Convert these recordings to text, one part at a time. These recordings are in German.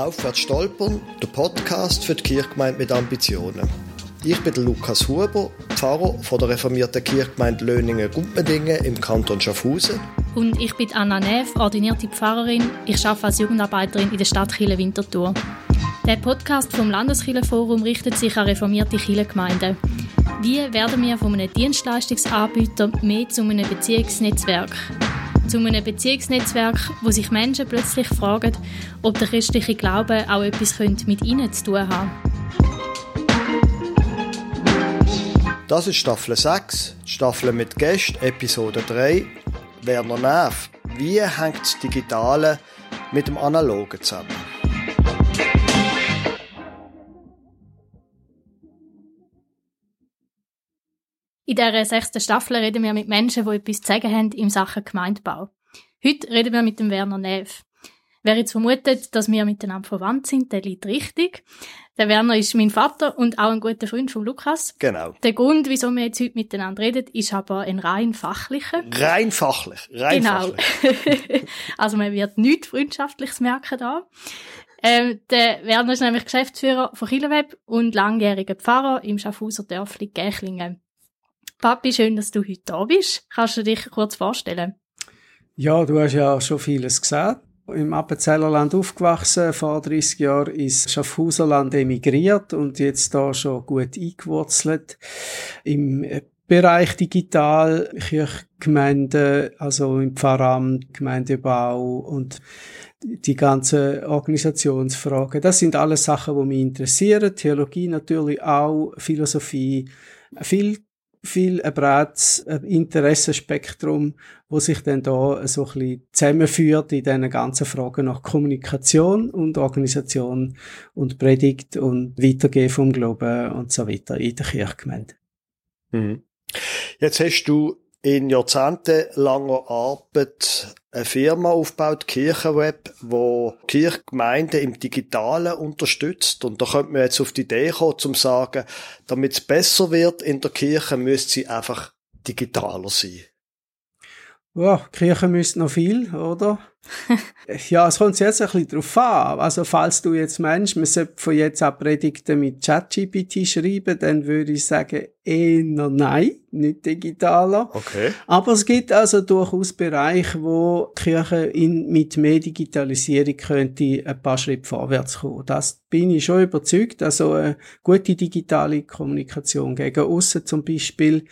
Aufwärts stolpern, der Podcast für die Kirchgemeinde mit Ambitionen. Ich bin Lukas Huber, Pfarrer von der reformierten Kirchgemeinde Löningen-Gumpendingen im Kanton Schaffhausen. Und ich bin Anna Neff, ordinierte Pfarrerin. Ich arbeite als Jugendarbeiterin in der Stadt Chile Winterthur. Der Podcast vom Landeskirchenforum richtet sich an reformierte Kirchengemeinden. Wie werden wir von einem Dienstleistungsanbieter mehr zu einem Beziehungsnetzwerk? Zu einem Beziehungsnetzwerk, wo sich Menschen plötzlich fragen, ob der christliche Glaube auch etwas mit ihnen zu tun haben Das ist Staffel 6, Staffel mit Gästen, Episode 3. Werner Neff, wie hängt das Digitale mit dem Analogen zusammen? In dieser sechsten Staffel reden wir mit Menschen, die etwas zu sagen haben in Sachen Gemeindebau. Heute reden wir mit dem Werner Neff. Wer jetzt vermutet, dass wir miteinander verwandt sind, der liegt richtig. Der Werner ist mein Vater und auch ein guter Freund von Lukas. Genau. Der Grund, wieso wir jetzt heute miteinander reden, ist aber ein rein fachlicher. Rein fachlich, rein genau. fachlich. also man wird nichts Freundschaftliches merken da. Ähm, der Werner ist nämlich Geschäftsführer von Chileweb und langjähriger Pfarrer im Schaffhauser Dörfli Gächlingen. Papi, schön, dass du heute da bist. Kannst du dich kurz vorstellen? Ja, du hast ja schon vieles gesagt. Im Appenzellerland aufgewachsen, vor 30 Jahren ins Schaffhauserland emigriert und jetzt da schon gut eingewurzelt. Im Bereich Digital, Kirchgemeinde, also im Pfarramt, Gemeindebau und die ganzen Organisationsfragen. Das sind alles Sachen, die mich interessieren. Theologie natürlich auch, Philosophie, viel viel ein breites Interessenspektrum, wo sich dann da so ein bisschen zusammenführt in diesen ganzen Fragen nach Kommunikation und Organisation und Predigt und Weitergehen vom Glauben und so weiter in der Kirchgemeinde. Mhm. Jetzt hast du in jahrzehntelanger Arbeit eine Firma aufgebaut, Kirchenweb, wo Kirchgemeinden im Digitalen unterstützt. Und da könnte man jetzt auf die Idee kommen, zum sagen, damit es besser wird in der Kirche, müsste sie einfach digitaler sein. Ja, die Kirche müsste noch viel, oder? ja, es kommt jetzt ein bisschen drauf an. Also, falls du jetzt meinst, man sollte von jetzt an Predigten mit ChatGPT schreiben, dann würde ich sagen, eher nein, nicht digitaler. Okay. Aber es gibt also durchaus Bereiche, wo die Kirche in, mit mehr Digitalisierung könnte ein paar Schritte vorwärts kommen. Das bin ich schon überzeugt. Also, eine gute digitale Kommunikation gegen aussen zum Beispiel,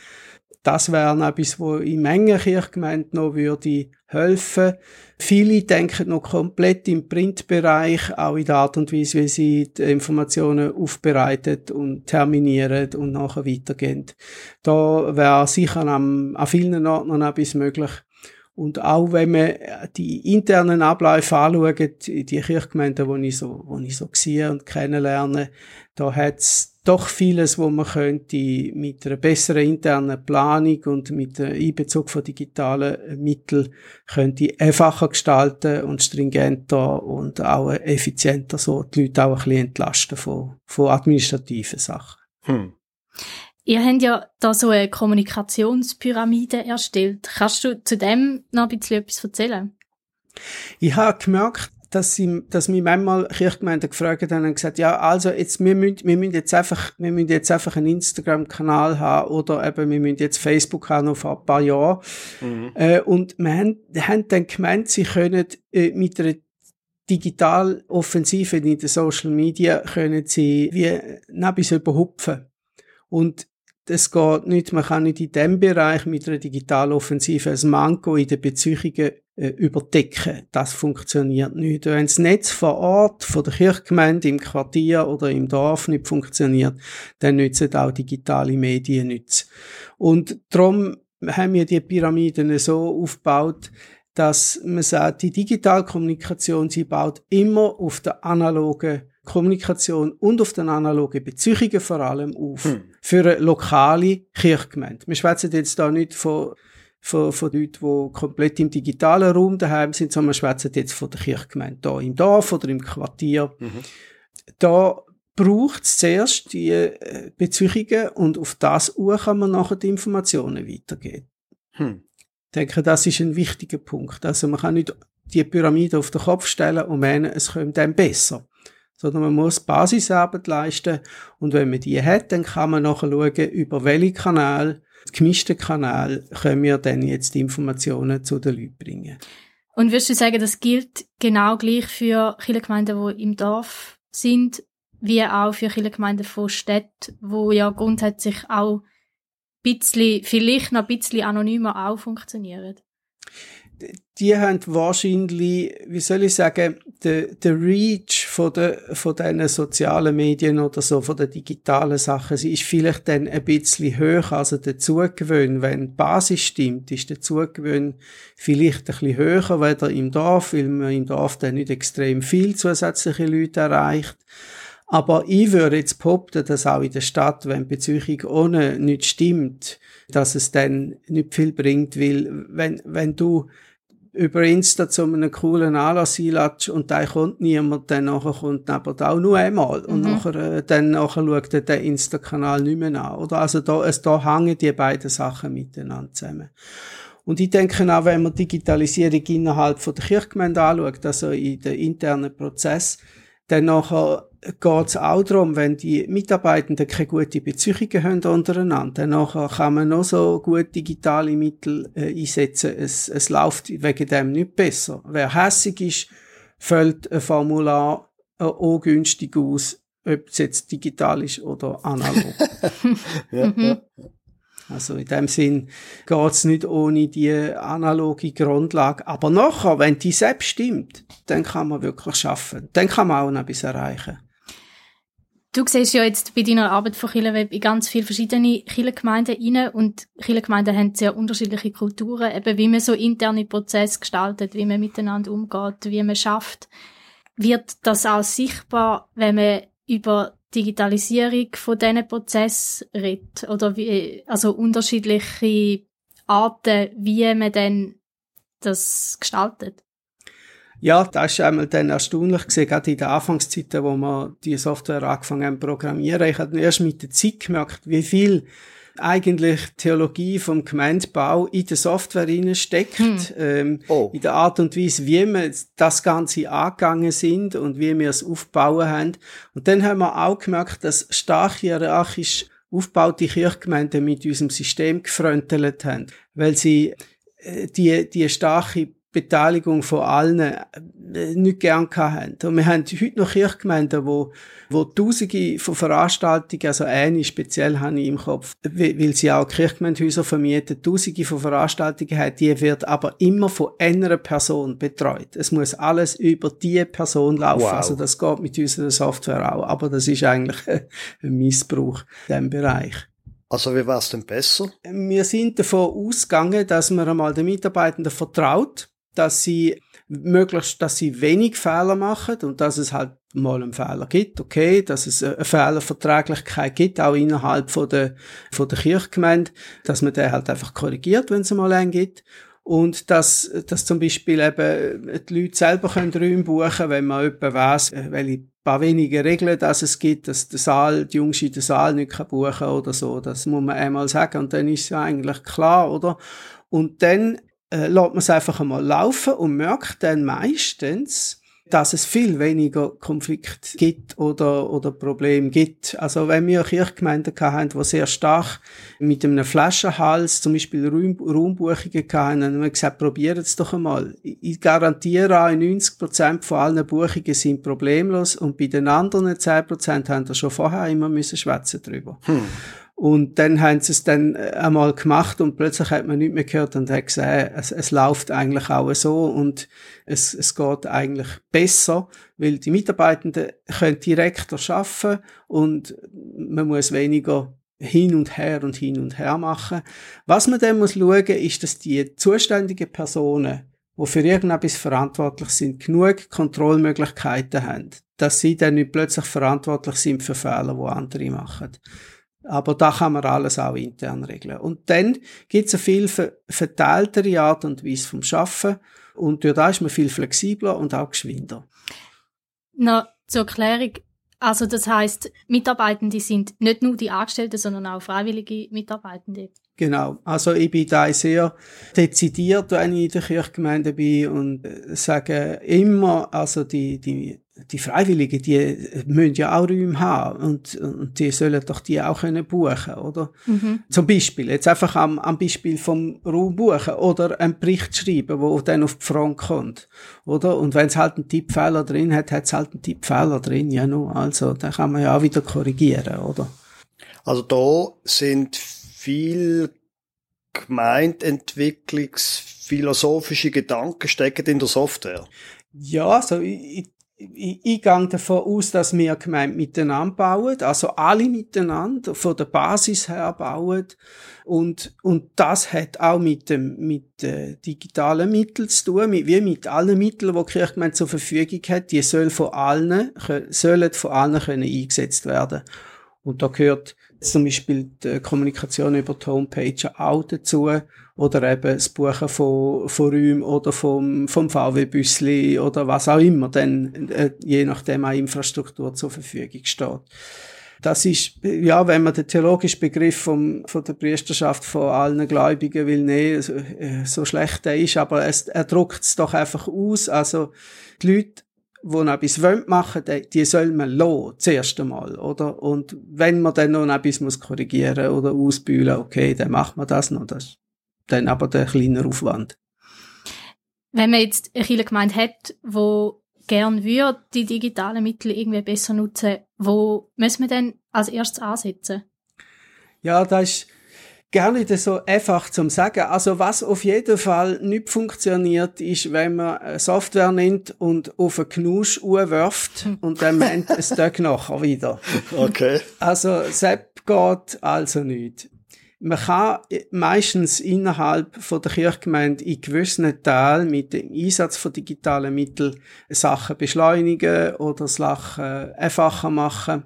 das wäre etwas, wo in Mengen Kirchgemeinden noch würde helfen. Viele denken noch komplett im Printbereich, auch in der Art und Weise, wie sie die Informationen aufbereitet und terminieren und nachher weitergehen. Da wäre sicher an, an vielen Orten noch etwas möglich. Und auch wenn man die internen Abläufe anschaut, die Kirchgemeinden, die ich so, die ich so sehe und kennenlerne, da hat's doch vieles, wo man könnte mit einer besseren internen Planung und mit dem Einbezug von digitalen Mitteln könnte einfacher gestalten und stringenter und auch effizienter so die Leute auch ein bisschen entlasten von, von administrativen Sachen. Hm. Ihr habt ja da so eine Kommunikationspyramide erstellt. Kannst du zu dem noch ein bisschen etwas erzählen? Ich habe gemerkt, dass sie, dass mich manchmal Kirchgemeinden gefragt haben und gesagt, ja, also jetzt, wir müssen, wir müssen jetzt einfach, wir müssen jetzt einfach einen Instagram-Kanal haben oder eben, wir müssen jetzt Facebook haben noch vor ein paar Jahren. Mhm. Äh, und wir haben, haben dann gemeint, sie können äh, mit einer Digitaloffensive in den Social Media können sie wie nebis überhupfen. Und es geht nicht, man kann nicht in dem Bereich mit einer Digitaloffensive ein Manko in den Beziehungen äh, überdecken. Das funktioniert nicht. Wenn das Netz vor Ort, von der Kirchgemeinde, im Quartier oder im Dorf nicht funktioniert, dann nützen auch digitale Medien nichts. Und darum haben wir die Pyramiden so aufgebaut, dass man sagt, die Digitalkommunikation, sie baut immer auf der analogen Kommunikation und auf den analogen Beziehungen vor allem auf. Hm. Für eine lokale Kirchgemeinde. Wir schwätzen jetzt da nicht von, von, von Leuten, die komplett im digitalen Raum daheim sind, sondern wir schwätzen jetzt von der Kirchgemeinde. Da im Dorf oder im Quartier. Mhm. Da braucht es zuerst die äh, Beziehungen und auf das Uhr kann man nachher die Informationen weitergeben. Hm. Ich denke, das ist ein wichtiger Punkt. Also man kann nicht die Pyramide auf den Kopf stellen und meinen, es kommt dann besser. Sondern man muss Basisarbeit leisten und wenn man die hat, dann kann man nachher schauen, über welche Kanäle, gemischte Kanäle, können wir dann jetzt die Informationen zu den Leuten bringen. Und würdest du sagen, das gilt genau gleich für Kirchengemeinden, die im Dorf sind, wie auch für Kirchengemeinden von Städten, wo ja grundsätzlich auch bisschen, vielleicht noch ein bisschen anonymer auch funktionieren? Die haben wahrscheinlich, wie soll ich sagen, der, der Reach von, der, von diesen sozialen Medien oder so, von den digitalen Sachen, sie ist vielleicht dann ein bisschen höher, also der Zugewinn, wenn die Basis stimmt, ist der Zugewinn vielleicht ein bisschen höher, weder im Dorf, weil man im Dorf dann nicht extrem viel zusätzliche Leute erreicht. Aber ich würde jetzt behaupten, dass auch in der Stadt, wenn die Beziehung ohne nicht stimmt, dass es dann nicht viel bringt, weil wenn, wenn du über Insta zu einem coolen Anlass einlatsch und da kommt niemand, dann nachher kommt neben auch nur einmal und mhm. nachher, äh, dann nachher schaut er den Insta-Kanal nicht mehr an. Oder? Also da, es, da hängen die beiden Sachen miteinander zusammen. Und ich denke auch, wenn man Digitalisierung innerhalb von der Kirchgemeinde anschaut, also in den internen Prozess, dann nachher geht es auch darum, wenn die Mitarbeitenden keine gute Beziehungen haben untereinander, dann nachher kann man noch so gut digitale Mittel äh, einsetzen. Es, es läuft wegen dem nicht besser. Wer hässig ist, fällt ein Formular äh, auch günstig aus, ob es jetzt digital ist oder analog. ja, mhm. ja. Also in dem Sinn geht's nicht ohne die analoge Grundlage. Aber nachher, wenn die selbst stimmt, dann kann man wirklich schaffen. Dann kann man auch noch etwas erreichen. Du siehst ja jetzt bei deiner Arbeit von Kirchenweb in ganz viele verschiedene Kirchengemeinden rein und Kirchengemeinden haben sehr unterschiedliche Kulturen, eben wie man so interne Prozesse gestaltet, wie man miteinander umgeht, wie man schafft. Wird das auch sichtbar, wenn man über Digitalisierung von diesen Prozessen redet? Oder wie, also unterschiedliche Arten, wie man denn das gestaltet? Ja, das ist einmal dann erstaunlich gesehen, gerade in den Anfangszeiten, wo wir die Software angefangen haben zu programmieren. Ich habe erst mit der Zeit gemerkt, wie viel eigentlich Theologie vom Gemeindebau in der Software steckt, hm. ähm, oh. in der Art und Weise, wie wir das Ganze angegangen sind und wie wir es aufbauen haben. Und dann haben wir auch gemerkt, dass stark hierarchisch aufgebaute Kirchgemeinden mit unserem System gefröntelt haben, weil sie äh, die, die starke Beteiligung von allen äh, nicht gern haben. Und wir haben heute noch Kirchgemeinden, wo, wo Tausende von Veranstaltungen, also eine speziell habe ich im Kopf, weil sie auch Kirchgemeindehäuser vermieten, Tausende von Veranstaltungen haben, die wird aber immer von einer Person betreut. Es muss alles über die Person laufen. Wow. Also das geht mit unserer Software auch. Aber das ist eigentlich ein Missbrauch in diesem Bereich. Also wie war es denn besser? Wir sind davon ausgegangen, dass man einmal den Mitarbeitenden vertraut, dass sie möglichst, dass sie wenig Fehler machen und dass es halt mal einen Fehler gibt, okay, dass es eine Fehlerverträglichkeit gibt, auch innerhalb von der, von der Kirchgemeinde, dass man den halt einfach korrigiert, wenn es mal einen gibt. Und dass, dass zum Beispiel eben die Leute selber können Räume buchen, wenn man jemanden weiss, äh, welche paar wenige Regeln, dass es gibt, dass der Saal, die Jungs in den Saal nicht buchen kann oder so. Das muss man einmal sagen und dann ist es ja eigentlich klar, oder? Und dann äh, lässt man es einfach einmal laufen und merkt dann meistens, dass es viel weniger Konflikt gibt oder, oder Problem gibt. Also wenn wir Kirchgemeinden haben, die sehr stark mit einem Flaschenhals zum Beispiel Raum, Raumbuchungen hatten, dann haben wir gesagt, probiert es doch einmal. Ich garantiere auch, 90 Prozent von allen Buchungen sind problemlos und bei den anderen 10 Prozent haben wir schon vorher immer müssen schwätzen drüber. Hm. Und dann haben sie es dann äh, einmal gemacht und plötzlich hat man nicht mehr gehört und hat gesehen, es, es läuft eigentlich auch so und es, es geht eigentlich besser, weil die Mitarbeitenden können direkter arbeiten und man muss weniger hin und her und hin und her machen. Was man dann muss schauen, ist, dass die zuständigen Personen, die für irgendetwas verantwortlich sind, genug Kontrollmöglichkeiten haben, dass sie dann nicht plötzlich verantwortlich sind für Fehler, die andere machen. Aber da kann man alles auch intern regeln. Und dann gibt es eine viel verteiltere Art und Weise vom Schaffen und durch das ist man viel flexibler und auch geschwinder. Na, zur Erklärung. Also das heißt, Mitarbeitende sind nicht nur die Angestellten, sondern auch freiwillige Mitarbeitende. Genau. Also ich bin da sehr dezidiert, wenn ich in der Kirchgemeinde bin und sage immer, also die, die die Freiwilligen, die müssen ja auch Räume haben und, und die sollen doch die auch können buchen, oder? Mhm. Zum Beispiel, jetzt einfach am, am Beispiel vom Raum buchen oder einen Bericht schreiben, wo dann auf die Front kommt, oder? Und wenn es halt einen Tippfehler drin hat, hat es halt einen Tippfehler drin, ja nur, also, dann kann man ja auch wieder korrigieren, oder? Also da sind viel Gemeindentwicklungsphilosophische Gedanken stecken in der Software. Ja, also ich, ich, ich gehe davon aus, dass wir Gemeinde miteinander bauen, also alle miteinander, von der Basis her bauen. Und, und das hat auch mit dem, mit äh, digitalen Mitteln zu tun, mit, wie mit allen Mitteln, die die Kirchgemeinde zur Verfügung hat, die sollen von allen, sollen von allen können eingesetzt werden. Und da gehört zum Beispiel die Kommunikation über die Homepage auch dazu oder eben das Buchen von, von Räumen oder vom, vom VW-Büssli oder was auch immer dann äh, je nachdem auch Infrastruktur zur Verfügung steht. Das ist, ja, wenn man den theologischen Begriff vom, von der Priesterschaft von allen Gläubigen will nehmen, so, äh, so schlecht er ist, aber es, er druckt es doch einfach aus. Also, die Leute die noch etwas machen wollen, die soll man lassen, zuerst einmal, oder? Und wenn man dann noch etwas muss korrigieren oder ausbühlen, okay, dann macht man das noch. Das dann aber der kleine Aufwand. Wenn man jetzt eine kleine Gemeinde hat, wo gern würde die digitalen Mittel irgendwie besser nutzen, wo muss man denn als erstes ansetzen? Ja, das ist gar nicht so einfach zum sagen. Also was auf jeden Fall nicht funktioniert, ist, wenn man Software nimmt und auf einen Knusch wirft hm. und dann meint es Tag nachher wieder. Okay. Also SAP geht also nicht. Man kann meistens innerhalb von der Kirchgemeinde in gewissen Teilen mit dem Einsatz von digitalen Mitteln Sachen beschleunigen oder Sachen einfacher machen.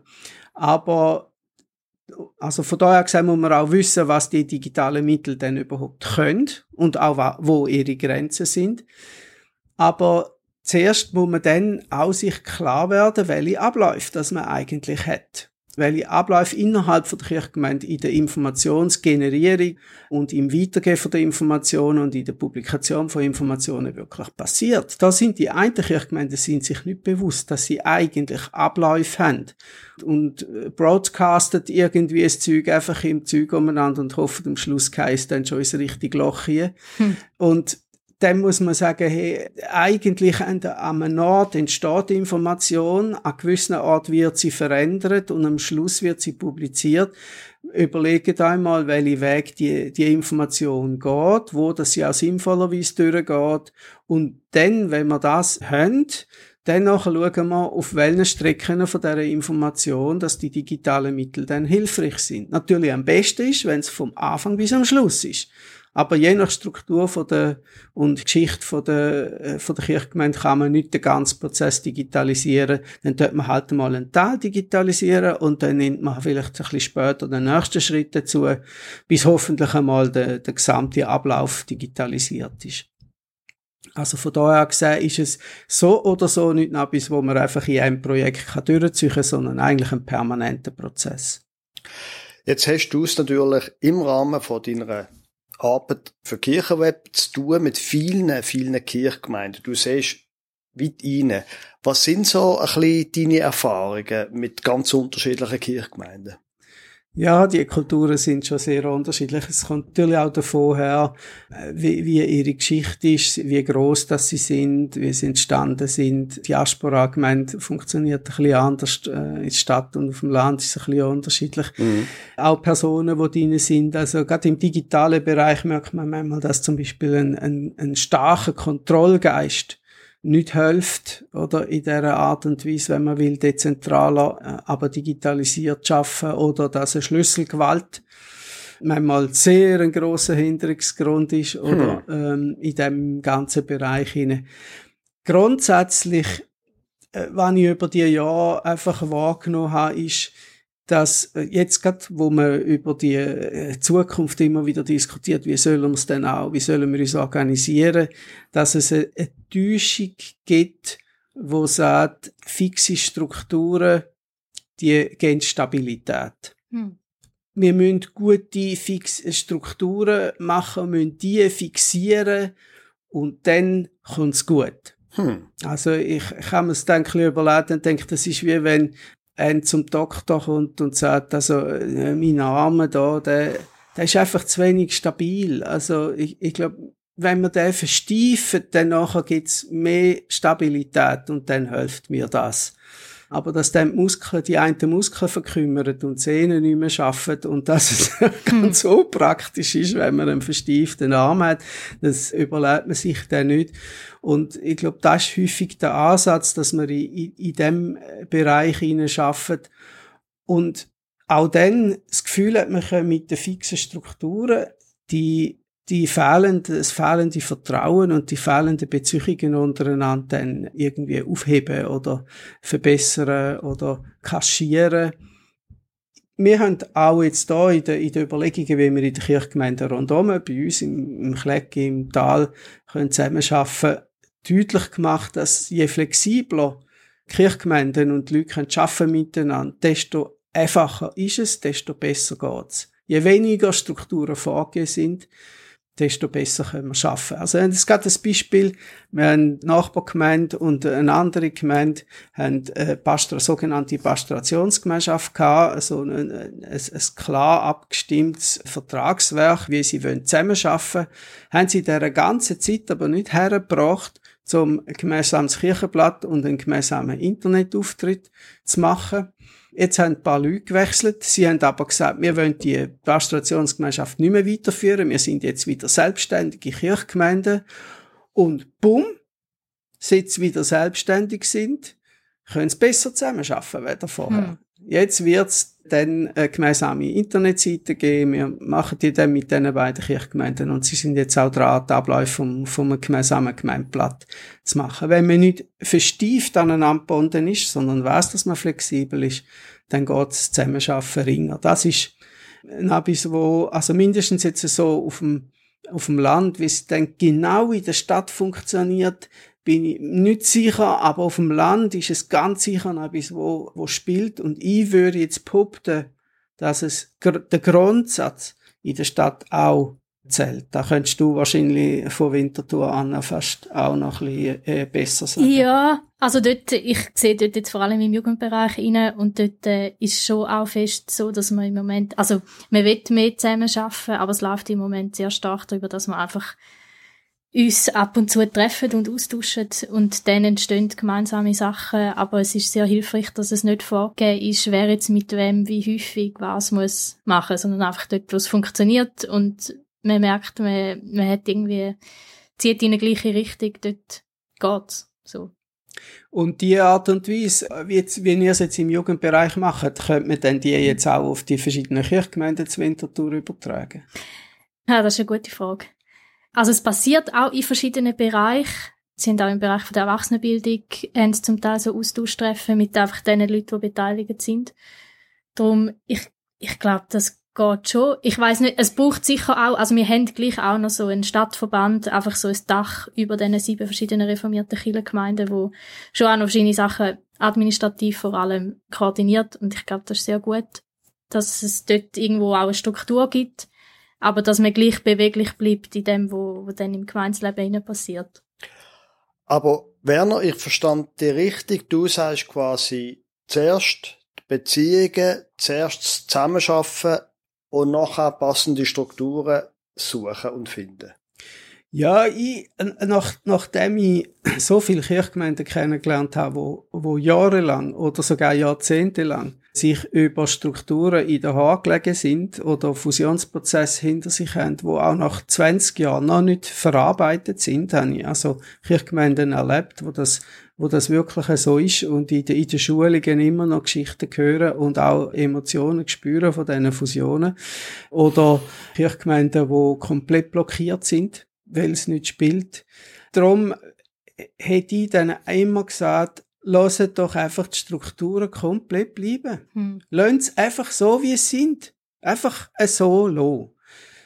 Aber also von daher gesehen muss man auch wissen, was die digitalen Mittel denn überhaupt können und auch wo ihre Grenzen sind. Aber zuerst muss man dann auch sich klar werden, welche Abläufe das man eigentlich hat welche Abläufe innerhalb von der Kirchgemeinde in der Informationsgenerierung und im Weitergeben von der Informationen und in der Publikation von Informationen wirklich passiert. Da sind die einen Kirchgemeinden sind sich nicht bewusst, dass sie eigentlich Abläufe haben und äh, broadcastet irgendwie das Zeug einfach im Zeug umeinander und hoffen am Schluss keins dann schon ins richtige Loch hier. Hm. Und dann muss man sagen, hey, eigentlich an einem Ort entsteht Information, an gewissen Ort wird sie verändert und am Schluss wird sie publiziert. Überlegt einmal, welchen Weg die, die Information geht, wo das ja sinnvollerweise durchgeht. Und dann, wenn wir das haben, dann schauen wir, auf welchen Strecken von dieser Information, dass die digitalen Mittel dann hilfreich sind. Natürlich am besten ist, wenn es vom Anfang bis am Schluss ist. Aber je nach Struktur von der, und Geschichte von der, äh, von der Kirchgemeinde kann man nicht den ganzen Prozess digitalisieren. Dann tut man halt mal einen Teil digitalisieren und dann nimmt man vielleicht ein bisschen später den nächsten Schritt dazu, bis hoffentlich einmal der, der gesamte Ablauf digitalisiert ist. Also von daher gesehen ist es so oder so nicht etwas, wo man einfach in einem Projekt kann durchziehen kann, sondern eigentlich ein permanenter Prozess. Jetzt hast du es natürlich im Rahmen von deiner Arbeit für Kirchenweb zu tun mit vielen, vielen Kirchgemeinden. Du siehst weit rein. Was sind so ein bisschen deine Erfahrungen mit ganz unterschiedlichen Kirchgemeinden? Ja, die Kulturen sind schon sehr unterschiedlich. Es kommt natürlich auch davon her, wie, wie ihre Geschichte ist, wie groß das sie sind, wie sie entstanden sind. Die Diaspora-Gemeinde funktioniert ein bisschen anders. Äh, in der Stadt und auf dem Land ist es ein bisschen unterschiedlich. Mhm. Auch Personen, die drin sind. Also gerade im digitalen Bereich merkt man manchmal, dass zum Beispiel ein, ein, ein starker Kontrollgeist nicht hilft, oder in dieser Art und Weise, wenn man will, dezentraler, äh, aber digitalisiert schaffen oder dass eine Schlüsselgewalt manchmal sehr ein grosser Hinderungsgrund ist oder hm. ähm, in dem ganzen Bereich hinein. Grundsätzlich, äh, was ich über die Jahre einfach wahrgenommen habe, ist, dass äh, jetzt gerade, wo man über die äh, Zukunft immer wieder diskutiert, wie sollen wir es denn auch, wie sollen wir uns organisieren, dass es eine, eine Täuschung gibt, wo sagt, fixe Strukturen, die geben Stabilität. Hm. Wir müssen gute fixe Strukturen machen, müssen die fixieren und dann kommt's gut. Hm. Also ich, ich habe mir das dann überlegt und denke, das ist wie wenn ein zum Doktor kommt und sagt, also äh, mein Arm da, der, der ist einfach zu wenig stabil. Also ich, ich glaube, wenn man den versteift, dann nachher gibt's mehr Stabilität und dann hilft mir das. Aber dass dann die Muskeln, die einen Muskeln verkümmern und die Sehnen nicht mehr schaffen und dass es ganz so praktisch ist, wenn man einen verstieften Arm hat, das überlebt man sich dann nicht. Und ich glaube, das ist häufig der Ansatz, dass man in, in, in dem Bereich schafft und auch dann das Gefühl hat, man kann mit den fixen Strukturen die die fehlende, das fehlende Vertrauen und die fehlenden Beziehungen untereinander dann irgendwie aufheben oder verbessern oder kaschieren. Wir haben auch jetzt da in den, in den Überlegungen, wie wir in der Kirchgemeinde rundherum, bei uns im, im Klecki, im Tal, können zusammenarbeiten, deutlich gemacht, dass je flexibler Kirchgemeinden und die Leute arbeiten miteinander, desto einfacher ist es, desto besser geht's. Je weniger Strukturen vorgegeben sind, desto besser können wir arbeiten. Also, es geht ein Beispiel. Wir haben Nachbargemeinde und eine andere Gemeinde haben eine sogenannte Pastorationsgemeinschaft gehabt, also ein, ein, ein, klar abgestimmtes Vertragswerk, wie sie wollen zusammenarbeiten wollen. Haben sie dieser ganzen Zeit aber nicht hergebracht, zum gemeinsames Kirchenblatt und einen gemeinsamen Internetauftritt zu machen. Jetzt haben ein paar Leute gewechselt. Sie haben aber gesagt, wir wollen die Pastorations nicht mehr weiterführen. Wir sind jetzt wieder selbstständige Kirchgemeinden. Und bumm, seit sie wieder selbstständig sind, können sie besser zusammenarbeiten als vorher. Hm. Jetzt wird's dann eine gemeinsame Internetseite geben. Wir machen die dann mit diesen beiden Kirchgemeinden und sie sind jetzt auch dran, die Abläufe vom, vom gemeinsamen Gemeindeblatt zu machen. Wenn man nicht verstieft aneinander gebunden ist, sondern weiß, dass man flexibel ist, dann geht das Zusammenschaffen ringer. Das ist etwas, wo, also mindestens jetzt so auf dem, auf dem Land, wie es dann genau in der Stadt funktioniert, bin ich nicht sicher, aber auf dem Land ist es ganz sicher noch etwas, wo, wo spielt. Und ich würde jetzt behaupten, dass es der Grundsatz in der Stadt auch zählt. Da könntest du wahrscheinlich von Winterthur an fast auch noch ein bisschen äh, besser sagen. Ja, also dort, ich sehe dort jetzt vor allem im Jugendbereich rein und dort äh, ist schon auch fest so, dass man im Moment, also man will mehr zusammen arbeiten, aber es läuft im Moment sehr stark darüber, dass man einfach uns ab und zu treffen und austauschen und dann entstehen gemeinsame Sachen, aber es ist sehr hilfreich, dass es nicht vorgegeben ist, wer jetzt mit wem wie häufig was muss machen, sondern einfach dort, wo es funktioniert und man merkt, man, man hat irgendwie, zieht in die gleiche Richtung, dort geht's, so. Und die Art und Weise, wie, jetzt, wie ihr es jetzt im Jugendbereich macht, könnte man dann die jetzt auch auf die verschiedenen Kirchgemeinden zu Winterthur übertragen? Ja, das ist eine gute Frage. Also es passiert auch in verschiedenen Bereichen. Sie sind auch im Bereich der Erwachsenenbildung, haben zum Teil so Austauschtreffen mit einfach den Leuten, die beteiligt sind. Darum, ich, ich glaube, das geht schon. Ich weiß nicht, es braucht sicher auch, also wir haben gleich auch noch so einen Stadtverband, einfach so ein Dach über diesen sieben verschiedenen reformierten Kirchengemeinden, wo schon auch noch verschiedene Sachen administrativ vor allem koordiniert. Und ich glaube, das ist sehr gut, dass es dort irgendwo auch eine Struktur gibt aber dass man gleich beweglich bleibt in dem, wo dann im Gemeinsleben passiert. Aber Werner, ich verstand dir richtig, du sagst quasi zuerst die Beziehungen, zuerst das Zusammenschaffen und nachher passende Strukturen suchen und finden. Ja, ich, nach, nachdem ich so viele Kirchgemeinden kennengelernt habe, wo, wo jahrelang oder sogar jahrzehntelang sich über Strukturen in der Haare gelegen sind oder Fusionsprozesse hinter sich haben, wo auch nach 20 Jahren noch nicht verarbeitet sind, habe ich also Kirchgemeinden erlebt, wo das, wo das wirklich so ist und in, den, in den Schulungen immer noch Geschichten hören und auch Emotionen spüren von diesen Fusionen. Oder Kirchgemeinden, wo komplett blockiert sind, weil es nicht spielt. Darum hätte ich dann immer gesagt, lasst doch einfach die Strukturen komplett bleiben. Hm. Lasst es einfach so, wie es sind. Einfach so lassen.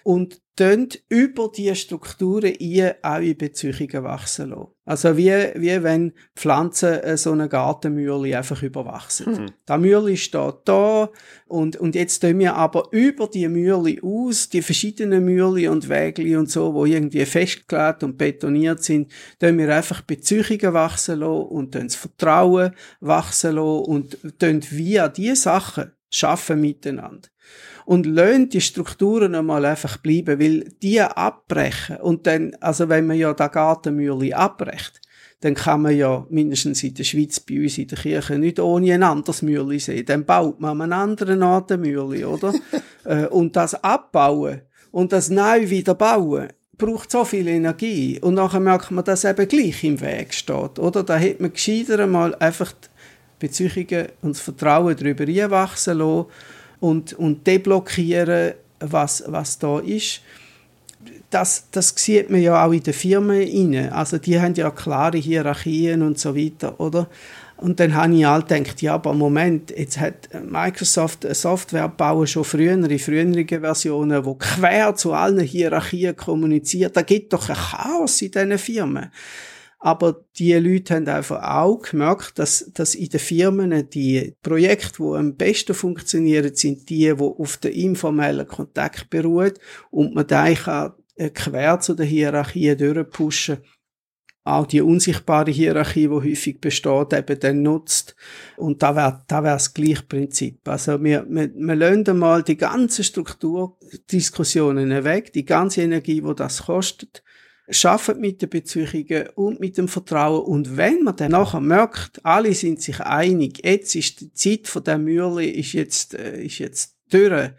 Und dann über diese Strukturen auch in Beziehungen wachsen lassen. Also wie, wie wenn Pflanzen äh, so eine Gartenmühle einfach überwachsen. Mhm. Der Mühle steht da und, und jetzt tun wir aber über die Mühle aus, die verschiedenen Mühle und Wägli und so, wo irgendwie festgelegt und betoniert sind, tun wir einfach Beziehungen wachsen lassen und dann das Vertrauen wachsen lassen und tun via diese Sachen schaffen miteinander und lassen die Strukturen einmal einfach bleiben, weil die abbrechen und dann, also wenn man ja da Gartenmühle abbrecht, dann kann man ja mindestens in der Schweiz bei uns in der Kirche nicht ohne ein anderes Mühle sehen. Dann baut man einen anderen Art Mühle, oder? Äh, und das Abbauen und das neu wieder bauen, braucht so viel Energie. Und nachher merkt man, dass eben gleich im Weg steht, oder? Da hätte man gescheiter einmal einfach die Beziehungen und das Vertrauen darüber einwachsen lassen und, und deblockieren, was, was da ist. Das, das sieht man ja auch in den Firmen rein. Also die haben ja klare Hierarchien und so weiter, oder? Und dann habe ich halt gedacht, ja, aber Moment, jetzt hat Microsoft eine Software bauen schon früher, in früheren Versionen, wo quer zu allen Hierarchien kommuniziert. Da gibt doch ein Chaos in diesen Firmen. Aber die Leute haben einfach auch gemerkt, dass, dass in den Firmen die Projekte, die am besten funktionieren, sind die, die auf den informellen Kontakt beruhen und man da äh, quer zu der Hierarchie durchpushen auch die unsichtbare Hierarchie, die häufig besteht, eben dann nutzt. Und da wäre da wär das gleiche Prinzip. Also wir, wir, wir lassen mal die ganze Strukturdiskussionen weg, die ganze Energie, die das kostet, schaffen mit den Beziehungen und mit dem Vertrauen. Und wenn man dann nachher merkt, alle sind sich einig, jetzt ist die Zeit von der Mühle ist jetzt, äh, ist jetzt durch.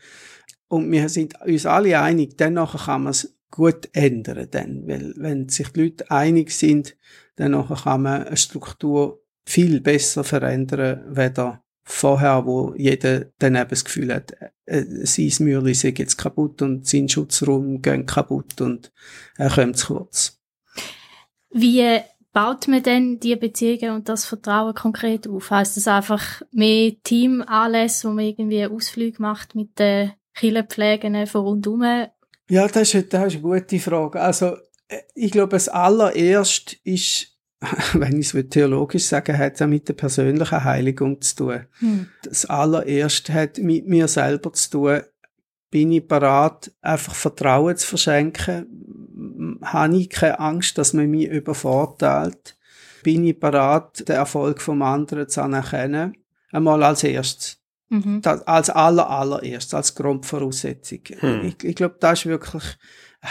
Und wir sind uns alle einig, dann nachher kann man es gut ändern, dann. Weil, wenn sich die Leute einig sind, dann nachher kann man eine Struktur viel besser verändern, weder vorher, wo jeder dann eben das Gefühl hat, äh, sein Mühle sei jetzt kaputt und sein Schutzraum geht kaputt und er kommt zu kurz. Wie baut man denn die Beziehungen und das Vertrauen konkret auf? Heißt das einfach mehr Teamanlässe, wo man irgendwie Ausflüge macht mit den Killenpflegen von rundum? Ja, das ist, das ist eine gute Frage. Also, äh, ich glaube, das allererste ist wenn ich es theologisch sagen, hat es auch mit der persönlichen Heiligung zu tun. Hm. Das allererste hat mit mir selber zu tun. Bin ich bereit, einfach Vertrauen zu verschenken? Habe ich keine Angst, dass man mich übervorteilt? Bin ich bereit, den Erfolg vom anderen zu anerkennen? Einmal als erstes. Mhm. Das, als aller, allererstes, als Grundvoraussetzung. Hm. Ich, ich glaube, das ist wirklich,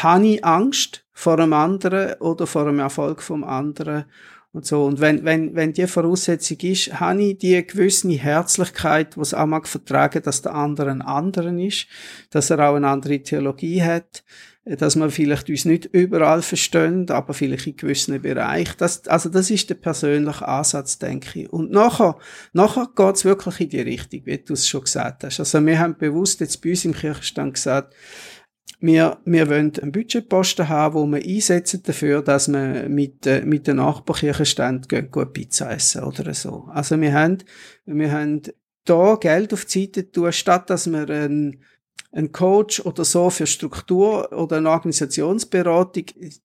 habe ich Angst vor einem anderen oder vor einem Erfolg vom anderen und so. Und wenn, wenn, wenn die Voraussetzung ist, habe ich die gewisse Herzlichkeit, was auch mag vertragen, dass der andere ein anderen ist, dass er auch eine andere Theologie hat, dass man vielleicht uns nicht überall versteht, aber vielleicht in gewissen Bereichen. Das, also das ist der persönliche Ansatz, denke ich. Und nachher, nachher geht's wirklich in die Richtung, wie du es schon gesagt hast. Also wir haben bewusst jetzt bei uns im Kirchenstand gesagt, wir, wir wollen einen Budgetposten haben, wo wir einsetzen dafür, dass wir mit, äh, mit den Nachbarkirchenständen gut Pizza essen oder so. Also wir haben, wir haben da Geld auf die Seite tun, statt dass wir einen, einen Coach oder so für Struktur oder eine Organisationsberatung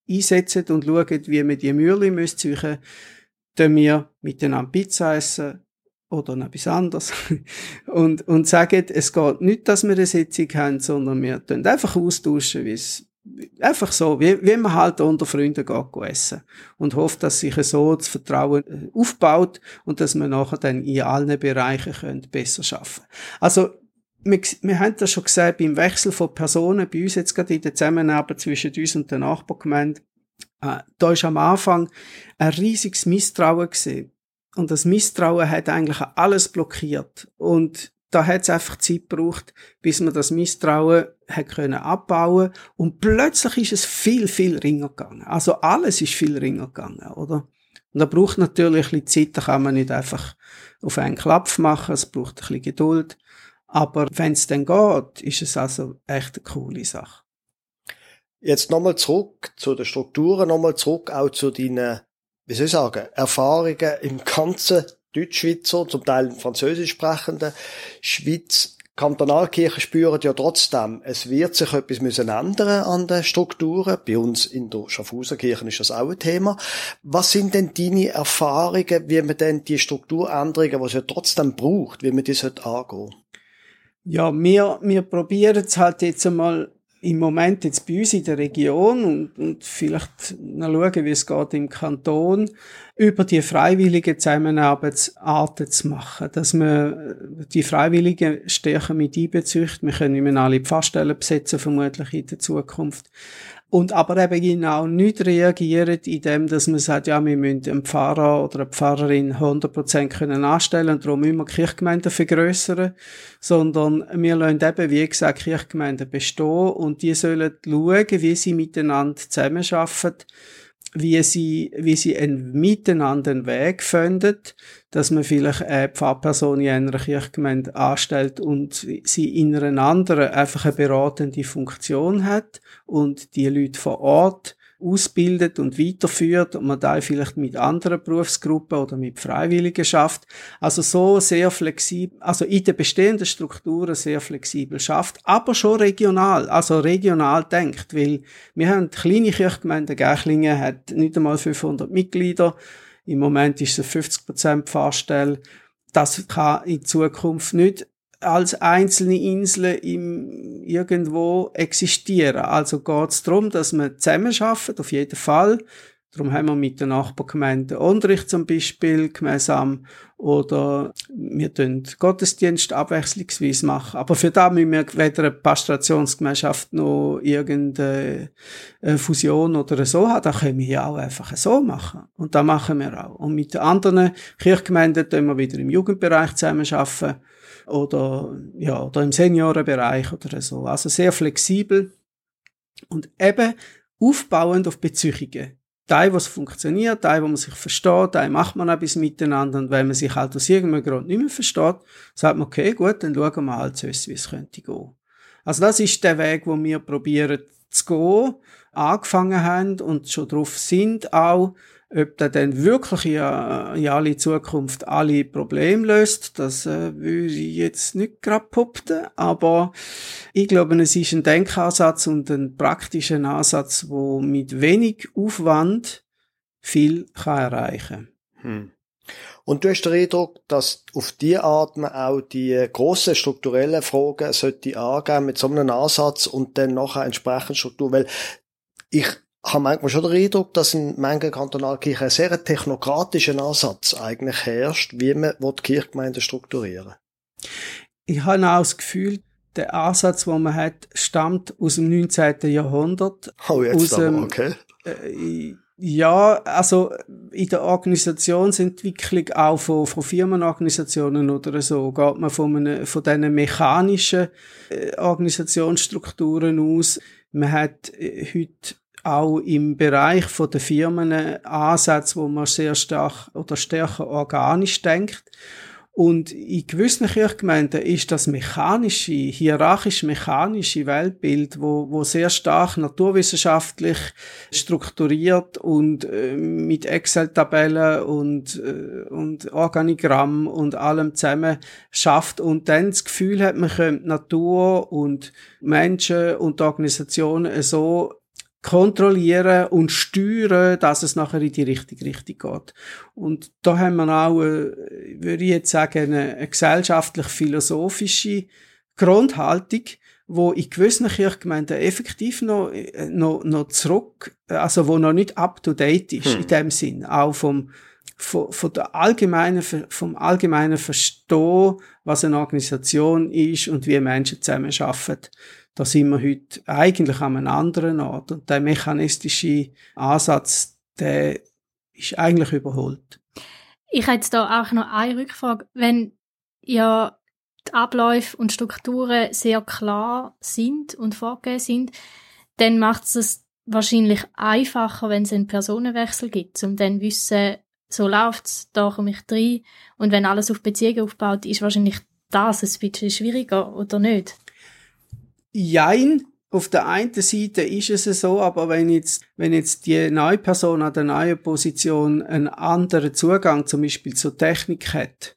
einsetzen und schauen, wie wir die Mühle müssen, tun wir miteinander Pizza essen, oder etwas anderes. Und, und sagen, es geht nicht, dass wir eine Sitzung haben, sondern wir tun einfach austauschen, wie es einfach so, wie, wie man halt unter Freunden geht, essen. Und hofft, dass sich so das Vertrauen äh, aufbaut und dass wir nachher dann in allen Bereichen können besser schaffen. Also wir, wir haben das schon gesagt, beim Wechsel von Personen, bei uns jetzt gerade in der Zusammenarbeit zwischen uns und der Nachbargemeinde, äh, da ist am Anfang ein riesiges Misstrauen gesehen und das Misstrauen hat eigentlich alles blockiert. Und da hat es einfach Zeit gebraucht, bis man das Misstrauen hat können abbauen und plötzlich ist es viel, viel ringer gegangen. Also alles ist viel ringer gegangen, oder? Und da braucht natürlich ein bisschen Zeit, da kann man nicht einfach auf einen Klapp machen, es braucht ein bisschen Geduld. Aber wenn es dann geht, ist es also echt eine coole Sache. Jetzt nochmal zurück zu den Strukturen, nochmal zurück auch zu deinen wie soll ich sagen, Erfahrungen im ganzen Deutschschweizer, zum Teil französisch sprechenden Schweiz Kantonalkirchen spüren ja trotzdem, es wird sich etwas müssen ändern an den Strukturen. Bei uns in der Schaffhauser Kirche ist das auch ein Thema. Was sind denn deine Erfahrungen, wie man denn die Strukturänderungen, die es ja trotzdem braucht, wie man die angehen Ja, wir, wir probieren es halt jetzt einmal im Moment jetzt bei uns in der Region und, und vielleicht noch schauen, wie es geht im Kanton, über die freiwillige Zusammenarbeitsarten zu machen, dass man die Freiwilligen stärker mit einbezieht. Wir können nicht mehr alle Pfarrstellen besetzen, vermutlich in der Zukunft und aber eben genau nicht reagieren, indem dass man sagt, ja, wir müssen einen Pfarrer oder eine Pfarrerin 100% können anstellen und darum immer Kirchgemeinden vergrößern, sondern wir lassen eben, wie gesagt, Kirchgemeinden bestehen und die sollen schauen, wie sie miteinander zusammenarbeiten wie sie, wie sie einen miteinander Weg finden, dass man vielleicht eine Pfarrperson in einer Kirchgemeinde anstellt und sie in einer anderen einfach eine beratende Funktion hat und die Leute vor Ort ausbildet und weiterführt und man da vielleicht mit anderen Berufsgruppen oder mit Freiwilligen schafft. Also so sehr flexibel, also in den bestehenden Strukturen sehr flexibel schafft, aber schon regional, also regional denkt, weil wir haben kleine Kirchgemeinde, Gächlingen hat nicht einmal 500 Mitglieder, im Moment ist es 50 Prozent Pfarrstelle. Das kann in Zukunft nicht als einzelne Inseln im, irgendwo existieren. Also geht es darum, dass man zusammen arbeitet, auf jeden Fall. Darum haben wir mit den Nachbargemeinden Unterricht zum Beispiel gemeinsam oder wir tun Gottesdienst abwechslungsweise machen. Aber für da müssen wir weder eine Pastoationsgemeinschaft noch irgendeine Fusion oder so haben. Da können wir ja auch einfach so machen. Und da machen wir auch. Und mit den anderen Kirchgemeinden tun wir wieder im Jugendbereich zusammenarbeiten oder, ja, oder im Seniorenbereich oder so. Also sehr flexibel und eben aufbauend auf Beziehungen. Teil, was funktioniert, Teil, wo man sich versteht, Teil macht man etwas miteinander und wenn man sich halt aus irgendeinem Grund nicht mehr versteht, sagt man, okay, gut, dann schauen wir halt zuerst, wie es könnte gehen. Also das ist der Weg, wo wir probieren zu gehen, angefangen haben und schon drauf sind auch, ob der dann wirklich in, in alle Zukunft alle Probleme löst, das äh, würde ich jetzt nicht gerade popten, aber ich glaube, es ist ein Denkansatz und ein praktischer Ansatz, wo mit wenig Aufwand viel kann erreichen hm. Und du hast den Eindruck, dass auf diese Art man auch die grossen strukturellen Fragen sollte angehen mit so einem Ansatz und dann nachher entsprechend Struktur, weil ich habe manchmal schon den Eindruck, dass in manchen Kantonalkirchen ein sehr technokratischer Ansatz eigentlich herrscht, wie man die Kirchgemeinden strukturieren Ich habe auch das Gefühl, der Ansatz, den man hat, stammt aus dem 19. Jahrhundert. Oh, jetzt aus aber, okay. Äh, ja, also in der Organisationsentwicklung auch von, von Firmenorganisationen oder so geht man von, einem, von diesen mechanischen äh, Organisationsstrukturen aus. Man hat äh, heute auch im Bereich von der Firmen Ansätze, wo man sehr stark oder stärker organisch denkt. Und in gewissen Kirchgemeinden ist das mechanische, hierarchisch-mechanische Weltbild, wo, wo sehr stark naturwissenschaftlich strukturiert und äh, mit Excel-Tabellen und, äh, und Organigramm und allem zusammen schafft und dann das Gefühl hat, man könnte Natur und Menschen und Organisationen so kontrollieren und steuern, dass es nachher in die richtige Richtung geht. Und da haben wir auch, äh, würde ich jetzt sagen, eine, eine gesellschaftlich-philosophische Grundhaltung, wo in gewissen Kirchgemeinden effektiv noch, äh, noch, noch zurück, also wo noch nicht up to date ist, hm. in dem Sinn, auch vom, von, von der allgemeinen, vom allgemeinen Verstehen, was eine Organisation ist und wie Menschen zusammenarbeiten da sind wir heute eigentlich an einem anderen Ort. Und der mechanistische Ansatz, der ist eigentlich überholt. Ich hätte da auch noch eine Rückfrage. Wenn ja die Abläufe und Strukturen sehr klar sind und vorgegeben sind, dann macht es wahrscheinlich einfacher, wenn es einen Personenwechsel gibt, um dann zu wissen, so läuft's, da komme ich rein. Und wenn alles auf Beziehungen aufbaut, ist wahrscheinlich das ein bisschen schwieriger, oder nicht? Jein, auf der einen Seite ist es so, aber wenn jetzt, wenn jetzt die neue Person an der neuen Position einen anderen Zugang zum Beispiel zur Technik hat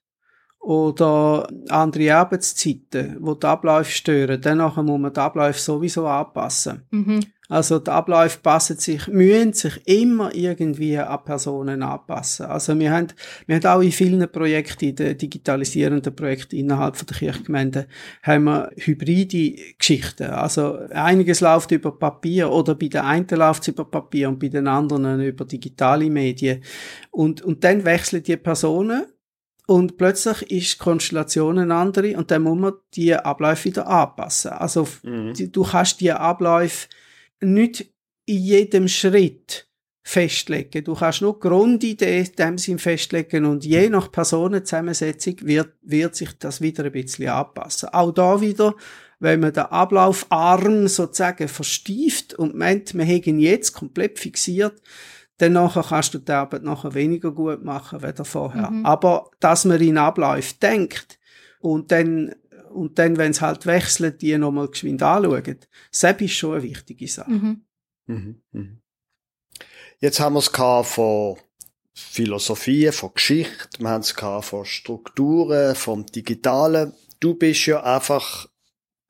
oder andere Arbeitszeiten, wo die Abläufe stören, dann muss man die Abläufe sowieso anpassen. Mhm. Also die Abläufe passen sich, müssen sich immer irgendwie an Personen anpassen. Also wir haben, wir haben auch in vielen Projekten, in den digitalisierenden Projekten innerhalb von der Kirchgemeinde, haben wir hybride Geschichten. Also einiges läuft über Papier oder bei den einen läuft es über Papier und bei den anderen über digitale Medien. Und, und dann wechseln die Personen und plötzlich ist die Konstellation eine andere und dann muss man die Abläufe wieder anpassen. Also mhm. du kannst die Abläufe nicht in jedem Schritt festlegen. Du kannst nur Grundidee in dem Sinn festlegen und je nach Personenzusammensetzung wird, wird sich das wieder ein bisschen anpassen. Auch da wieder, wenn man den Ablaufarm sozusagen verstieft und meint, wir hätten jetzt komplett fixiert, dann nachher kannst du die Arbeit nachher weniger gut machen, als vorher. Mhm. Aber, dass man in Abläufe denkt und dann und dann, wenn es halt wechselt, die nochmal geschwind anschauen. Das ist schon eine wichtige Sache. Mhm. Mhm. Mhm. Jetzt haben wir es von Philosophie, von Geschichte, wir haben es von Strukturen, vom Digitalen. Du bist ja einfach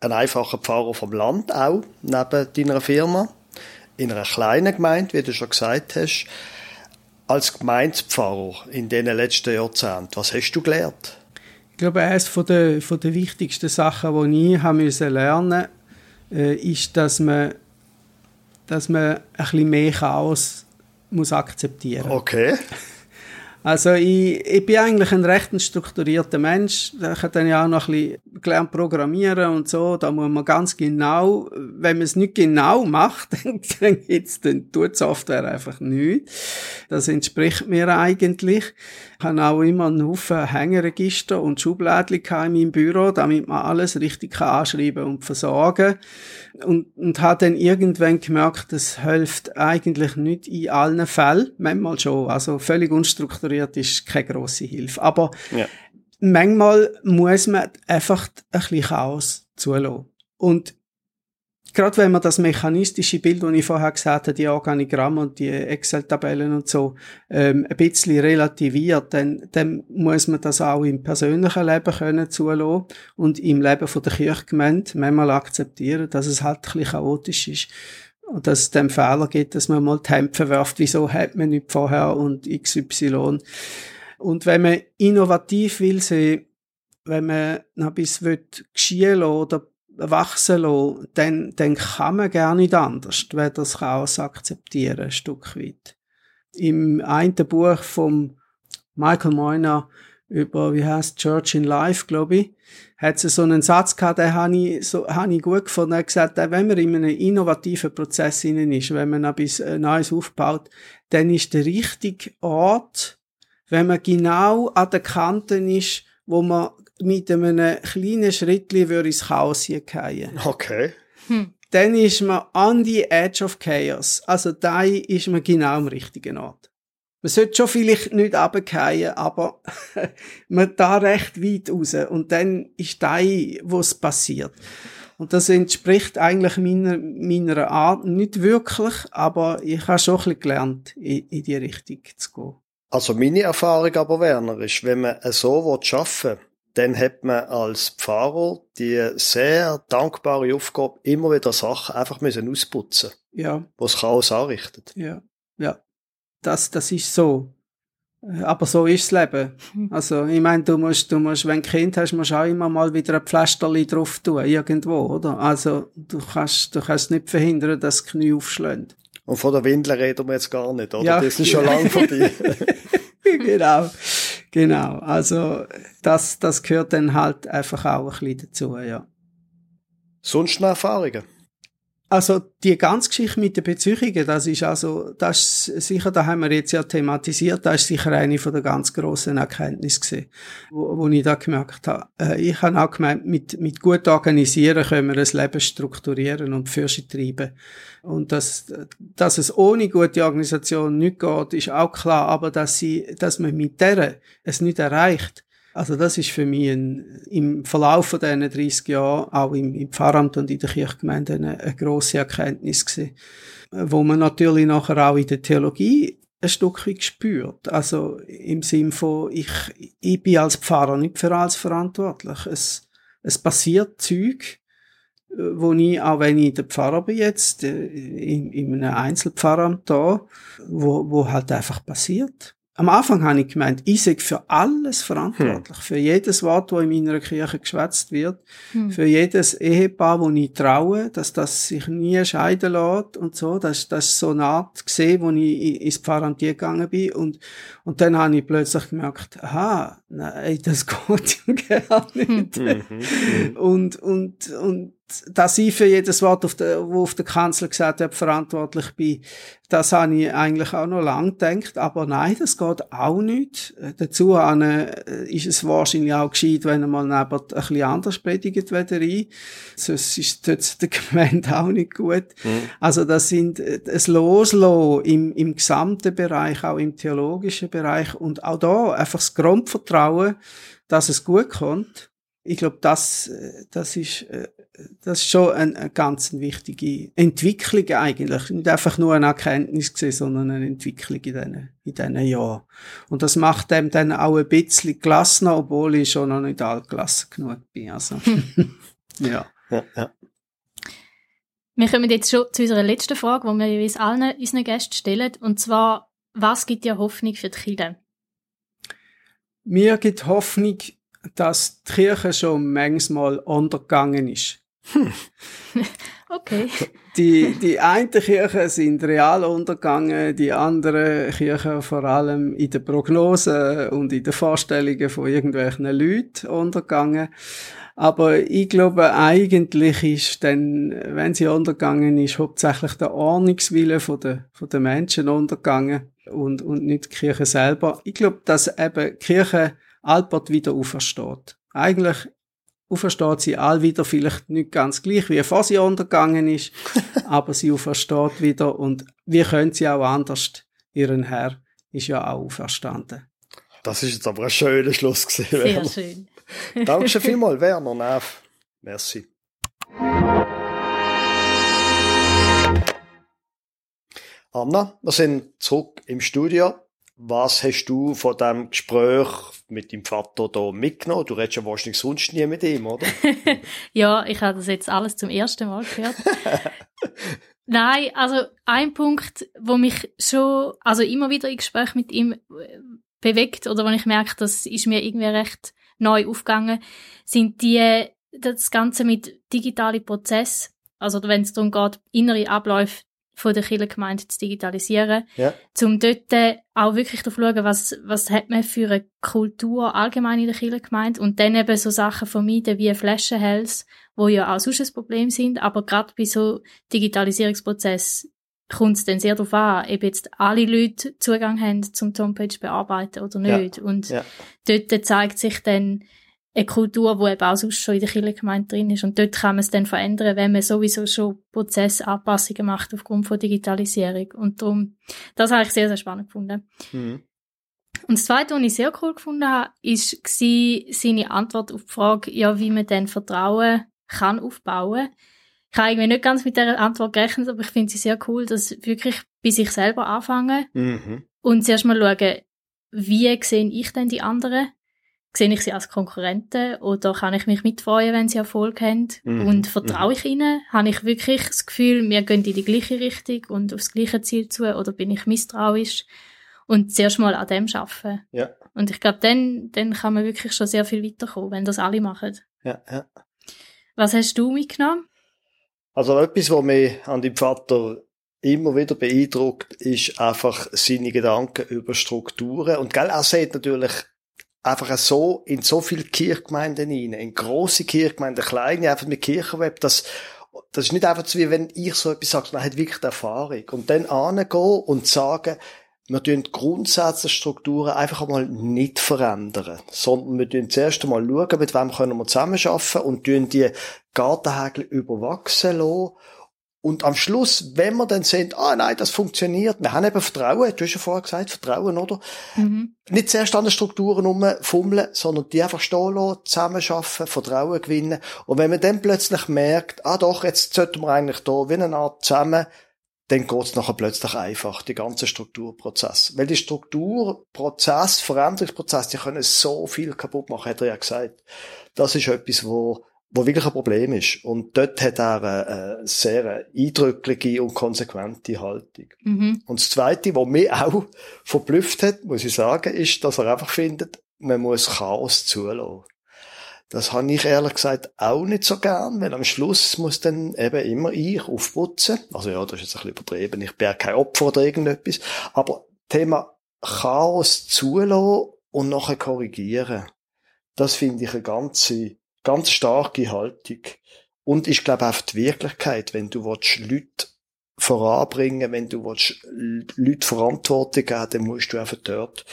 ein einfacher Pfarrer vom Land auch, neben deiner Firma. In einer kleinen Gemeinde, wie du schon gesagt hast. Als Gemeindepfarrer in den letzten Jahrzehnten, was hast du gelernt? Ich glaube, eines von der, von der wichtigsten Sachen, die ich haben müssen lernen äh, ist, dass man, dass man ein bisschen mehr Chaos muss akzeptieren muss. Okay. Also ich, ich bin eigentlich ein recht strukturierter Mensch. Ich habe dann ja auch noch ein bisschen gelernt programmieren und so. Da muss man ganz genau, wenn man es nicht genau macht, dann, dann, dann tut Software einfach nichts. Das entspricht mir eigentlich. Ich habe auch immer einen Haufen Hängeregister und Schubladen in meinem Büro, damit man alles richtig anschreiben und versorgen und, und habe dann irgendwann gemerkt, das hilft eigentlich nicht in allen Fällen, manchmal schon, also völlig unstrukturiert ist keine grosse Hilfe, aber ja. manchmal muss man einfach ein bisschen Chaos zulassen. Und gerade wenn man das mechanistische Bild, das ich vorher gesagt habe, die Organigramme und die Excel-Tabellen und so, ähm, ein bisschen relativiert, dann, dann muss man das auch im persönlichen Leben können zulassen und im Leben von der Kirchgemeinde manchmal akzeptieren, dass es halt ein bisschen chaotisch ist. Und dass es dem Fehler gibt, dass man mal die Hemd wirft, wieso hat man nicht vorher und XY. Und wenn man innovativ will sein, wenn man noch wird geschehen oder wachsen lassen, dann, dann kann man gar nicht anders, wenn das Chaos akzeptieren, ein Stück weit. Im einen Buch vom Michael Moyner über, wie heißt Church in Life, glaube ich, hat es so einen Satz gehabt, den habe ich, so, habe ich gut gefunden. Er hat gesagt, wenn man in einem innovativen Prozess innen ist, wenn man etwas äh, Neues aufbaut, dann ist der richtige Ort, wenn man genau an der Kante ist, wo man mit einem kleinen Schritt würde ins Chaos hier fallen. Okay. Hm. Dann ist man on the edge of chaos. Also da ist man genau am richtigen Ort. Man sollte schon vielleicht nicht runterfallen, aber man da recht weit raus. Und dann ist da, wo es passiert. Und das entspricht eigentlich meiner, meiner Art nicht wirklich, aber ich habe schon ein bisschen gelernt, in, in die Richtung zu gehen. Also meine Erfahrung aber, Werner, ist, wenn man so arbeiten will, dann hat man als Pfarrer die sehr dankbare Aufgabe, immer wieder Sachen einfach müssen ausputzen. Ja. Was Chaos anrichtet. Ja. Ja. Das, das ist so. Aber so ist das Leben. Hm. Also, ich meine, du musst, du musst, wenn du ein Kind hast, musst du auch immer mal wieder ein Pflasterli drauf tun, irgendwo, oder? Also, du kannst, du kannst nicht verhindern, dass das Knie aufschlägt. Und von der Windel reden wir jetzt gar nicht, oder? Ja. Das ist schon lange vorbei. genau. Genau, also das, das gehört dann halt einfach auch ein bisschen dazu, ja. Sonst noch Erfahrungen? Also die ganze Geschichte mit den Beziehungen, das ist also, das ist sicher, da haben wir jetzt ja thematisiert, das ist sicher eine von der ganz grossen Erkenntnisse gewesen, wo, wo ich da gemerkt habe. Äh, ich habe auch gemeint, mit, mit gut organisieren können wir das Leben strukturieren und Fürsche treiben. Und dass, dass es ohne gute Organisation nicht geht, ist auch klar, aber dass sie, dass man mit der es nicht erreicht, also das ist für mich ein, im Verlauf von diesen 30 Jahren, auch im, im Pfarramt und in der Kirchgemeinde, eine, eine grosse Erkenntnis gewesen, wo man natürlich nachher auch in der Theologie ein Stück weit gespürt. Also im Sinn von, ich, ich bin als Pfarrer nicht für alles verantwortlich. Es, es passiert Zeug, wo ich, auch wenn ich der Pfarrer bin jetzt, äh, in, in einem Einzelpfarramt da, wo, wo halt einfach passiert am Anfang habe ich gemeint, ich sei für alles verantwortlich. Hm. Für jedes Wort, das in meiner Kirche geschwätzt wird. Hm. Für jedes Ehepaar, wo ich traue, dass das sich nie scheiden lässt und so. Das, das ist so eine Art gesehen, wo ich ins Pfarrantier gegangen bin. Und, und dann habe ich plötzlich gemerkt, aha, nein, das geht ja gar nicht. Hm. Und, und, und, dass ich für jedes Wort, auf der, wo auf der Kanzel gesagt hat, verantwortlich bin, das habe ich eigentlich auch noch lange gedacht. Aber nein, das geht auch nicht. Äh, dazu äh, ist es wahrscheinlich auch gescheit, wenn mal neben ein bisschen anders predigt wieder rein. Sonst ist das der Gemeinde auch nicht gut. Mhm. Also das sind äh, es Loslassen im, im gesamten Bereich, auch im theologischen Bereich und auch da einfach das Grundvertrauen, dass es gut kommt. Ich glaube, das, das ist das ist schon eine, eine ganz wichtige Entwicklung eigentlich. Nicht einfach nur eine Erkenntnis gesehen, sondern eine Entwicklung in diesen, in diesen Jahren. Und das macht dem dann auch ein bisschen gelassener, obwohl ich schon noch nicht altgelassen genug bin. Also, ja. ja, ja. Wir kommen jetzt schon zu unserer letzten Frage, die wir jeweils allen unseren Gästen stellen. Und zwar, was gibt dir Hoffnung für die Kirche? Mir gibt Hoffnung, dass die Kirche schon manchmal untergegangen ist. Hm. okay. Die, die einen Kirchen sind real untergegangen, die anderen Kirchen vor allem in den Prognosen und in den Vorstellungen von irgendwelchen Leuten untergegangen. Aber ich glaube, eigentlich ist dann, wenn sie untergegangen ist, hauptsächlich der Ordnungswille von den, von den Menschen untergegangen und, und nicht die Kirche selber. Ich glaube, dass eben die Kirche allbald wieder aufersteht. Eigentlich aufersteht sie all wieder, vielleicht nicht ganz gleich, wie vor sie untergegangen ist, aber sie aufersteht wieder und wir können sie auch anders. Ihren Herr ist ja auch auferstanden. Das ist jetzt aber ein schöner Schluss gewesen. Sehr Werner. schön. Danke vielmals, Werner Neff. Merci. Anna, wir sind zurück im Studio. Was hast du von dem Gespräch mit deinem Vater da mitgenommen? Du redest ja wahrscheinlich sonst nie mit ihm, oder? ja, ich habe das jetzt alles zum ersten Mal gehört. Nein, also ein Punkt, wo mich schon, also immer wieder in Gespräch mit ihm äh, bewegt oder wo ich merke, das ist mir irgendwie recht neu aufgegangen, sind die, das Ganze mit digitalen Prozess. Also wenn es darum geht, innere Abläufe von der Kirchengemeinde zu digitalisieren, ja. um dort auch wirklich zu schauen, was, was hat man für eine Kultur allgemein in der Kirchengemeinde und dann eben so Sachen vermeiden wie Flaschenhals, wo ja auch sonst ein Problem sind, aber gerade bei so Digitalisierungsprozess kommt es dann sehr darauf an, ob jetzt alle Leute Zugang haben zum Homepage bearbeiten oder nicht. Ja. Und ja. dort zeigt sich dann, eine Kultur, die eben auch sonst schon in der Kirchengemeinde drin ist. Und dort kann man es dann verändern, wenn man sowieso schon Prozessanpassungen macht aufgrund von Digitalisierung. Und darum, das habe ich sehr, sehr spannend gefunden. Mhm. Und das Zweite, was ich sehr cool gefunden habe, ist seine Antwort auf die Frage, ja, wie man denn Vertrauen kann aufbauen. Ich habe irgendwie nicht ganz mit dieser Antwort gerechnet, aber ich finde sie sehr cool, dass wirklich bei sich selber anfangen mhm. und zuerst mal schauen, wie sehe ich denn die anderen? Sehe ich sie als Konkurrenten oder kann ich mich mitfreuen, wenn sie Erfolg haben? Mhm. Und vertraue ich ihnen? Habe ich wirklich das Gefühl, wir gehen in die gleiche Richtung und aufs gleiche Ziel zu? Oder bin ich misstrauisch? Und zuerst mal an dem arbeiten. Ja. Und ich glaube, dann, dann kann man wirklich schon sehr viel weiterkommen, wenn das alle machen. Ja, ja. Was hast du mitgenommen? Also etwas, was mich an deinem Vater immer wieder beeindruckt, ist einfach seine Gedanken über Strukturen. Und gell, er sieht natürlich einfach so in so viele Kirchgemeinden rein, in grosse Kirchgemeinden, kleine, einfach mit Kirchenweb, das, das ist nicht einfach so, wie wenn ich so etwas sage, man hat wirklich die Erfahrung. Und dann angehen und sagen, wir tun grundsätzliche Strukturen einfach einmal nicht verändern, sondern wir tun zuerst einmal schauen, mit wem können wir zusammenarbeiten und tun die Gartenhägel überwachsen lassen und am Schluss, wenn wir dann sehen, ah nein, das funktioniert, wir haben eben Vertrauen, du hast ja vorher gesagt, Vertrauen, oder? Mhm. Nicht zuerst an den Strukturen rumfummeln, sondern die einfach stehen lassen, zusammenarbeiten, Vertrauen gewinnen. Und wenn man dann plötzlich merkt, ah doch, jetzt sollten wir eigentlich da wie eine Art zusammen dann geht's nachher plötzlich einfach, die ganze Strukturprozess. Weil die Strukturprozess, Veränderungsprozess, die können so viel kaputt machen, hat er ja gesagt. Das ist etwas, wo, wo wirklich ein Problem ist. Und dort hat er eine, eine sehr eindrückliche und konsequente Haltung. Mhm. Und das Zweite, was mich auch verblüfft hat, muss ich sagen, ist, dass er einfach findet, man muss Chaos zulassen. Das habe ich ehrlich gesagt auch nicht so gern, weil am Schluss muss dann eben immer ich aufputzen. Also ja, das ist jetzt ein bisschen übertrieben. Ich bin ja kein Opfer oder irgendetwas. Aber Thema Chaos zulassen und nachher korrigieren. Das finde ich eine ganze, ganz starke Haltung. Und ich glaube auch die Wirklichkeit, wenn du willst, Leute voranbringen, wenn du willst, Leute Verantwortung geben, dann musst du einfach dort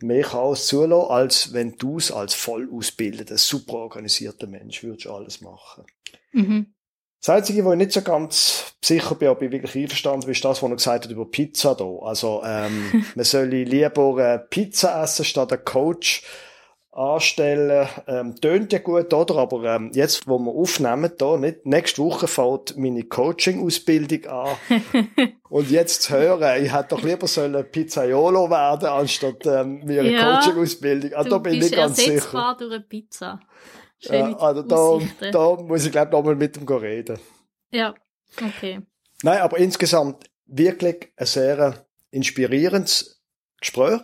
mehr Chaos zulassen, als wenn du es als voll ausgebildeter, super organisierter Mensch würdest alles machen. Mhm. Das Einzige, wo ich nicht so ganz sicher bin, ob ich wirklich einverstanden bin, ist das, was er gesagt hat über Pizza da. Also, ähm, man soll lieber äh, Pizza essen statt ein Coach anstellen. Ähm, tönt ja gut, oder? Aber ähm, jetzt, wo wir aufnehmen, da, nicht, nächste Woche fällt meine Coaching-Ausbildung an. und jetzt zu hören, ich hätte doch lieber sollen Pizzaiolo werden, anstatt ähm, mir eine ja, Coaching-Ausbildung. Ah, da bin ich ganz sicher. durch eine Pizza. Ja, also da, da muss ich glaube noch mal mit ihm reden. Ja, okay. Nein, aber insgesamt wirklich ein sehr inspirierendes Gespräch.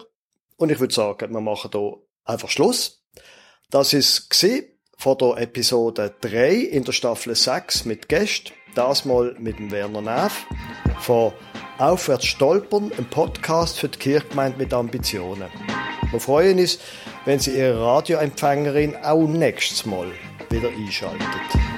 Und ich würde sagen, wir machen hier einfach Schluss. Das ist von der Episode 3 in der Staffel 6 mit Gästen. Das mal mit dem Werner Neff von Aufwärts stolpern, ein Podcast für die Kirchgemeinde mit Ambitionen. Wir freuen uns, wenn Sie Ihre Radioempfängerin auch nächstes Mal wieder einschaltet.